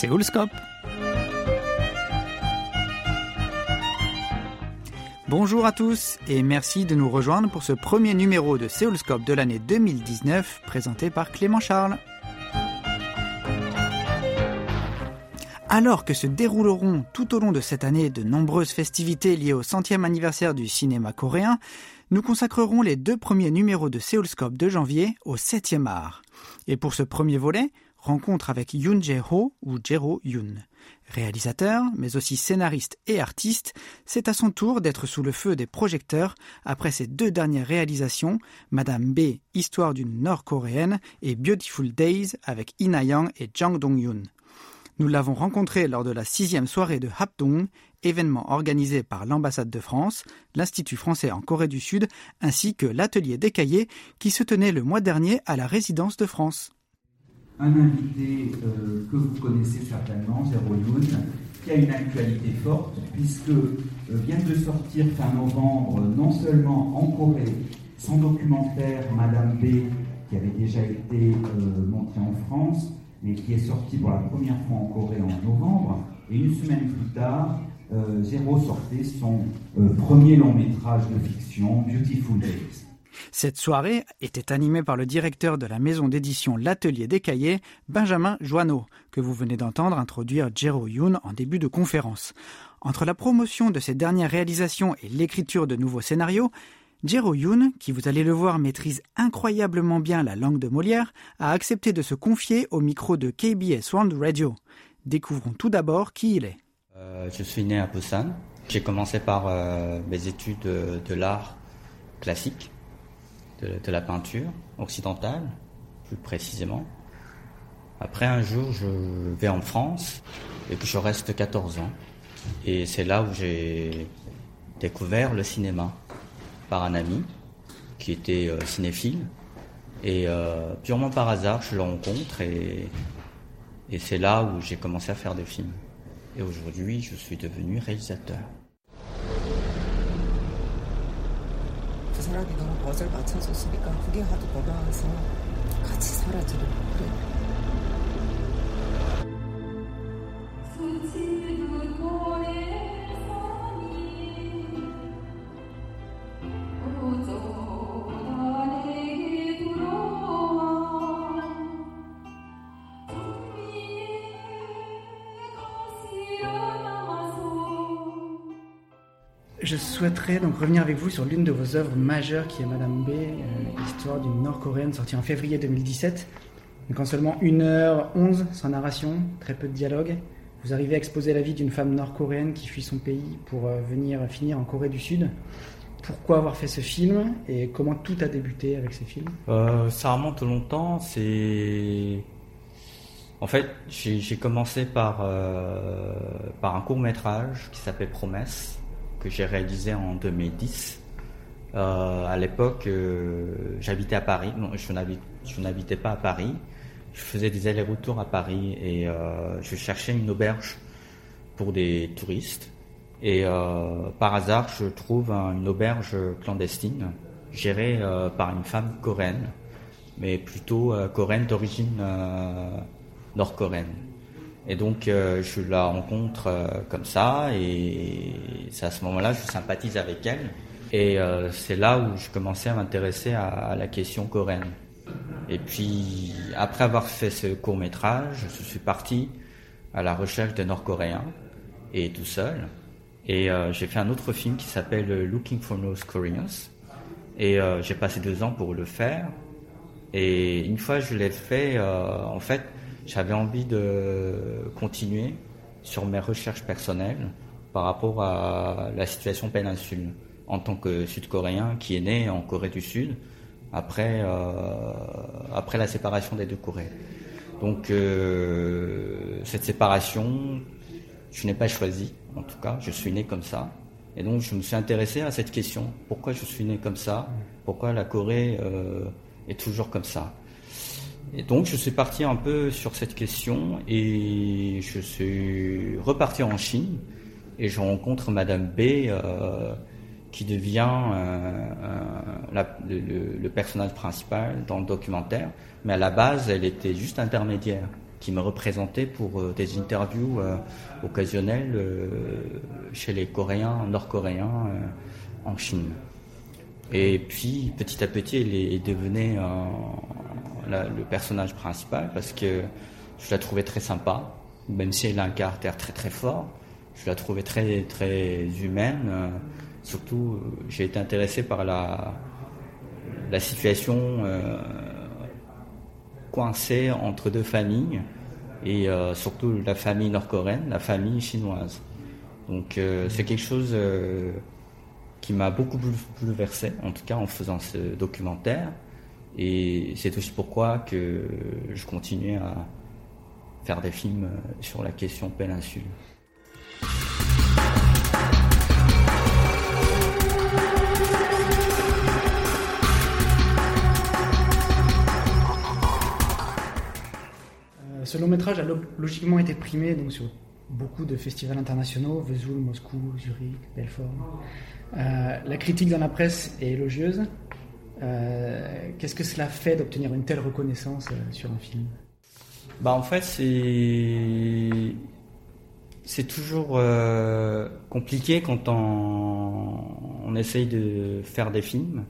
Séoulscope. Bonjour à tous et merci de nous rejoindre pour ce premier numéro de Séoulscope de l'année 2019 présenté par Clément Charles. Alors que se dérouleront tout au long de cette année de nombreuses festivités liées au centième anniversaire du cinéma coréen, nous consacrerons les deux premiers numéros de Séoulscope de janvier au 7e art. Et pour ce premier volet, rencontre avec Yoon Jae-ho ou Jero Yoon. Réalisateur, mais aussi scénariste et artiste, c'est à son tour d'être sous le feu des projecteurs après ses deux dernières réalisations, Madame B, Histoire d'une Nord-Coréenne et Beautiful Days avec Ina Yang et Jang Dong-yoon. Nous l'avons rencontré lors de la sixième soirée de Hapdong, événement organisé par l'ambassade de France, l'Institut français en Corée du Sud, ainsi que l'atelier des cahiers qui se tenait le mois dernier à la résidence de France. Un invité euh, que vous connaissez certainement, Zéro Yoon, qui a une actualité forte, puisque euh, vient de sortir fin novembre, non seulement en Corée, son documentaire Madame B, qui avait déjà été euh, montré en France, mais qui est sorti pour la première fois en Corée en novembre. Et une semaine plus tard, euh, Zéro sortait son premier long métrage de fiction, Beautiful Days. Cette soirée était animée par le directeur de la maison d'édition L'Atelier des Cahiers, Benjamin Joanneau, que vous venez d'entendre introduire Jero Yoon en début de conférence. Entre la promotion de ses dernières réalisations et l'écriture de nouveaux scénarios, Jero Yoon, qui vous allez le voir maîtrise incroyablement bien la langue de Molière, a accepté de se confier au micro de KBS World Radio. Découvrons tout d'abord qui il est. Euh, je suis né à Busan. J'ai commencé par euh, mes études de, de l'art classique, de, la peinture occidentale, plus précisément. Après, un jour, je vais en France et que je reste 14 ans. Et c'est là où j'ai découvert le cinéma par un ami qui était euh, cinéphile. Et euh, purement par hasard, je le rencontre et, et c'est là où j'ai commencé à faire des films. Et aujourd'hui, je suis devenu réalisateur. 사람이 너무 멋을 맞춰줬으니까 그게 아주 고마워서 같이 살아주는 그래. Je souhaiterais donc revenir avec vous sur l'une de vos œuvres majeures qui est Madame B, euh, histoire d'une Nord-Coréenne sortie en février 2017. Donc en seulement 1h11 sans narration, très peu de dialogue, vous arrivez à exposer la vie d'une femme nord-coréenne qui fuit son pays pour euh, venir finir en Corée du Sud. Pourquoi avoir fait ce film et comment tout a débuté avec ces films? Euh, Ça remonte longtemps. C'est en fait j'ai commencé par euh, par un court métrage qui s'appelle Promesse que j'ai réalisé en 2010. Euh, à l'époque, euh, j'habitais à Paris. Non, je n'habitais pas à Paris. Je faisais des allers-retours à Paris et euh, je cherchais une auberge pour des touristes. Et par hasard, je trouve un, une auberge clandestine gérée par une femme coréenne, mais plutôt coréenne d'origine nord-coréenne. Et donc euh, je la rencontre euh, comme ça et c'est à ce moment-là je sympathise avec elle et euh, c'est là où je commençais à m'intéresser à, la question coréenne. Et puis après avoir fait ce court métrage, je suis parti à la recherche des Nord-Coréens et tout seul. Et j'ai fait un autre film qui s'appelle Looking for North Koreans et j'ai passé deux ans pour le faire. Et une fois je l'ai fait, en fait, j'avais envie de continuer sur mes recherches personnelles par rapport à la situation péninsule en tant que Sud-Coréen qui est né en Corée du Sud après, euh, après la séparation des deux Corées. Donc euh, cette séparation, je n'ai pas choisi, en tout cas, je suis né comme ça. Et donc je me suis intéressé à cette question, pourquoi je suis né comme ça, pourquoi la Corée euh, est toujours comme ça? Et donc je suis parti un peu sur cette question et je suis reparti en Chine et je rencontre Madame B euh, qui devient euh, le, personnage principal dans le documentaire, mais à la base elle était juste intermédiaire qui me représentait pour des interviews occasionnelles chez les Coréens, Nord-Coréens en Chine. Et puis petit à petit, il est le personnage principal parce que je la trouvais très sympa, même si elle a un caractère très très fort. Je la trouvais très très humaine. Surtout, j'ai été intéressé par la, la situation euh, coincée entre deux familles et euh, surtout la famille nord-coréenne, la famille chinoise. Donc euh, c'est quelque chose qui m'a beaucoup bouleversé, en tout cas en faisant ce documentaire. Et c'est aussi pourquoi que je continue à faire des films sur la question péninsule. ce long métrage a logiquement été primé donc, sur beaucoup de festivals internationaux, Vesoul, Moscou, Zurich, Belfort. Euh, la critique dans la presse est élogieuse. Euh, qu'est-ce que cela fait d'obtenir une telle reconnaissance euh, sur un film? Bah En fait, c'est, toujours compliqué quand on, on essaye de faire des films.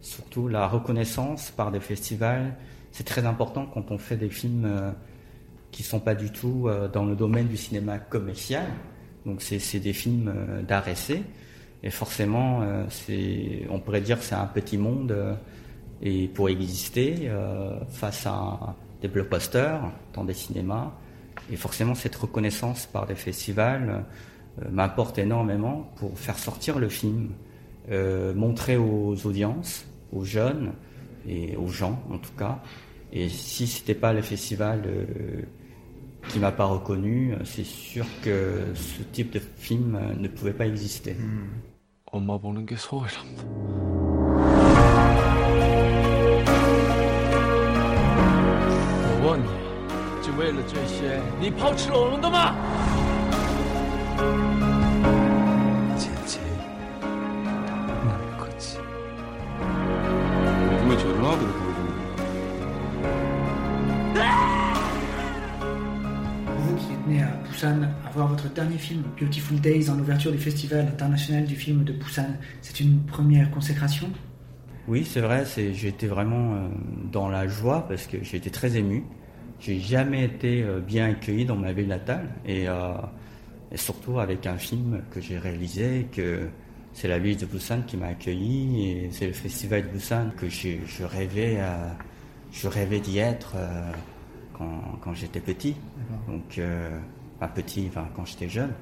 Surtout la reconnaissance par des festivals. C'est très important quand on fait des films qui sont pas du tout euh, dans le domaine du cinéma commercial. Donc c'est des films euh, essai. Et forcément, euh, c'est, on pourrait dire que c'est un petit monde et pour exister face à des blockbusters dans des cinémas. Et forcément, cette reconnaissance par des festivals m'importe énormément pour faire sortir le film, montrer aux audiences, aux jeunes et aux gens en tout cas. Et si c'était pas le festival qui m'a pas reconnu, c'est sûr que ce type de film ne pouvait pas exister. Vous qui êtes né à Busan, avoir votre dernier film, Beautiful Days, en ouverture du Festival international du film de Busan, c'est une première consécration? Oui, c'est vrai, j'ai été vraiment euh, dans la joie parce que j'ai été très ému. J'ai jamais été euh, bien accueilli dans ma ville natale et, euh, et surtout avec un film que j'ai réalisé, que c'est la ville de Busan qui m'a accueilli et c'est le festival de Busan que je rêvais, je rêvais d'y être quand, quand j'étais petit. Donc pas petit, enfin, quand j'étais jeune.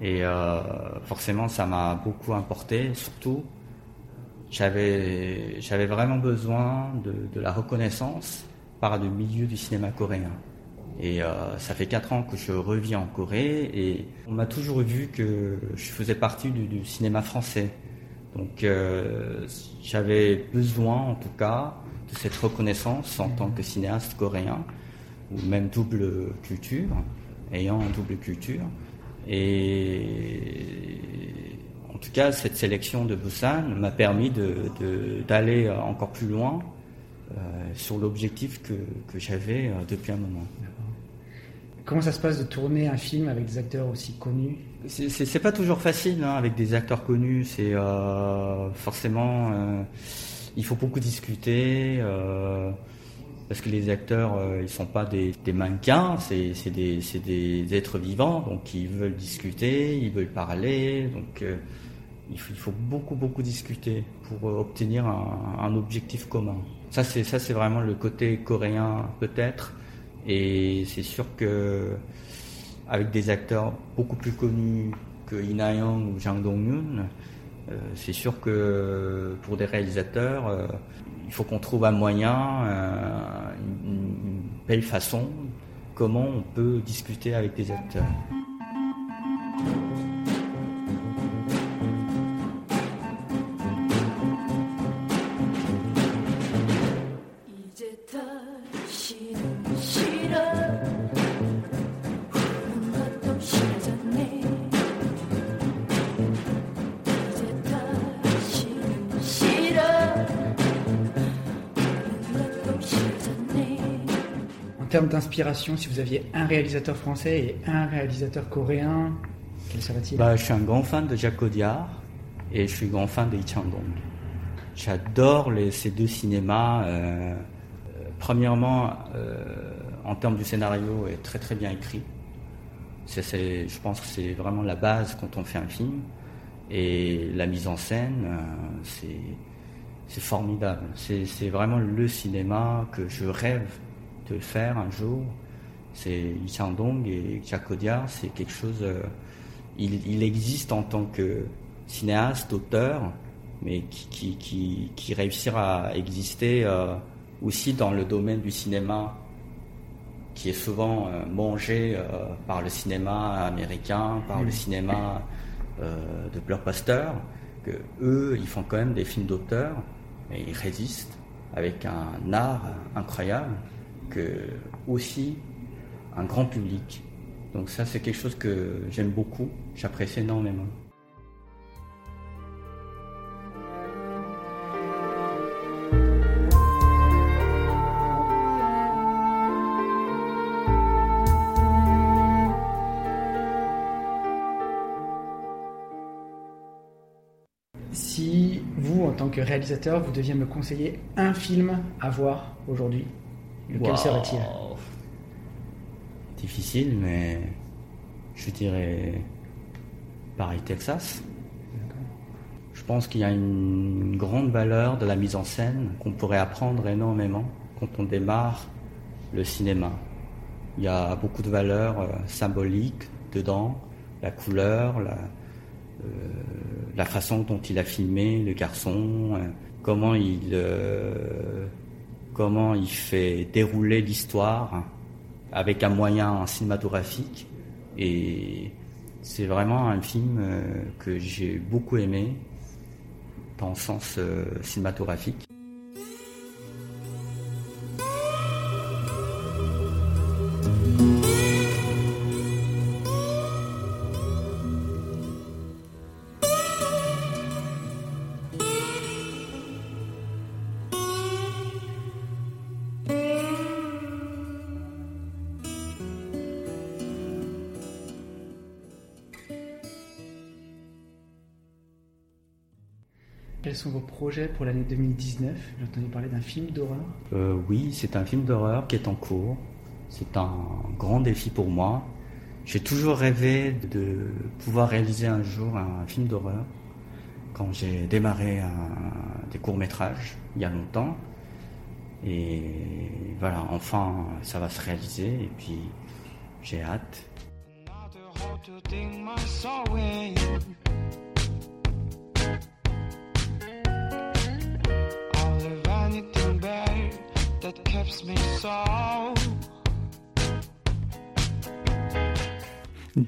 Et euh, forcément, ça m'a beaucoup importé. Surtout, j'avais, j'avais vraiment besoin de, de, la reconnaissance par le milieu du cinéma coréen. Et euh, ça fait quatre ans que je reviens en Corée et on m'a toujours vu que je faisais partie du, cinéma français. Donc euh, j'avais besoin en tout cas de cette reconnaissance en tant que cinéaste coréen ou même double culture ayant double culture. Et en tout cas, cette sélection de Busan m'a permis d'aller encore plus loin sur l'objectif que, que j'avais euh, depuis un moment. Comment ça se passe de tourner un film avec des acteurs aussi connus? C'est pas toujours facile hein, avec des acteurs connus. C'est euh, forcément, euh, il faut beaucoup discuter. Euh, parce que les acteurs, euh, ils sont pas des, mannequins, c'est des, des, êtres vivants, donc ils veulent discuter, ils veulent parler, donc euh, il, faut, beaucoup beaucoup discuter pour euh, obtenir un, objectif commun. Ça c'est ça c'est vraiment le côté coréen peut-être, et c'est sûr que avec des acteurs beaucoup plus connus que Ina Young ou Jang Dong-yoon, c'est sûr que pour des réalisateurs, il faut qu'on trouve un moyen, euh, une, belle façon, comment on peut discuter avec des acteurs. Termes d'inspiration, si vous aviez un réalisateur français et un réalisateur coréen, quel serait-il? Bah, Je suis un grand fan de Jacques Audiard et je suis grand fan de Lee Chang-dong. J'adore ces deux cinémas. Euh, premièrement, euh, en termes du scénario, est très très bien écrit. C'est, je pense que c'est vraiment la base quand on fait un film. Et la mise en scène, euh, c'est, formidable. C'est vraiment le cinéma que je rêve faire un jour. C'est Chang-dong et Jacques Audiard, c'est quelque chose. Euh, il, existe en tant que cinéaste, auteur, mais qui, réussira à exister euh, aussi dans le domaine du cinéma qui est souvent euh, mangé par le cinéma américain, par le cinéma de blockbuster, que eux, ils font quand même des films d'auteur, mais ils résistent avec un art incroyable que aussi un grand public. Donc ça, c'est quelque chose que j'aime beaucoup, j'apprécie énormément. que réalisateur, vous deviez me conseiller un film à voir aujourd'hui, lequel serait-il? Difficile, mais je dirais pareil Texas. Je pense qu'il y a une grande valeur de la mise en scène qu'on pourrait apprendre énormément quand on démarre le cinéma. Il y a beaucoup de valeurs euh, symboliques dedans, la couleur, la, euh, la façon dont il a filmé le garçon, euh, comment il euh, comment il fait dérouler l'histoire avec un moyen cinématographique et c'est vraiment un film que j'ai beaucoup aimé dans le sens cinématographique. Quels sont vos projets pour l'année 2019 J'ai entendu parler d'un film d'horreur. Euh, oui, c'est un film d'horreur qui est en cours. C'est un grand défi pour moi. J'ai toujours rêvé de pouvoir réaliser un jour un film d'horreur. Quand j'ai démarré des courts-métrages il y a longtemps. Et voilà, enfin, ça va se réaliser. Et puis, j'ai hâte.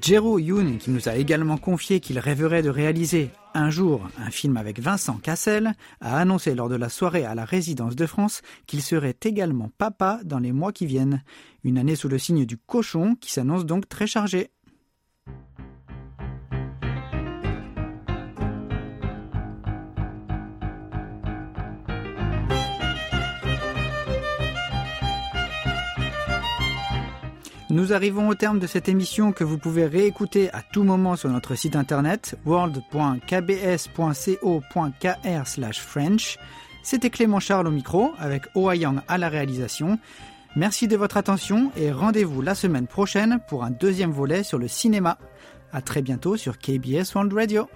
Jero Yoon, qui nous a également confié qu'il rêverait de réaliser un jour un film avec Vincent Cassel, a annoncé lors de la soirée à la résidence de France qu'il serait également papa dans les mois qui viennent. Une année sous le signe du cochon qui s'annonce donc très chargée. Nous arrivons au terme de cette émission que vous pouvez réécouter à tout moment sur notre site internet world.kbs.co.kr/french. C'était Clément Charles au micro avec Yang à la réalisation. Merci de votre attention et rendez-vous la semaine prochaine pour un deuxième volet sur le cinéma. À très bientôt sur KBS World Radio.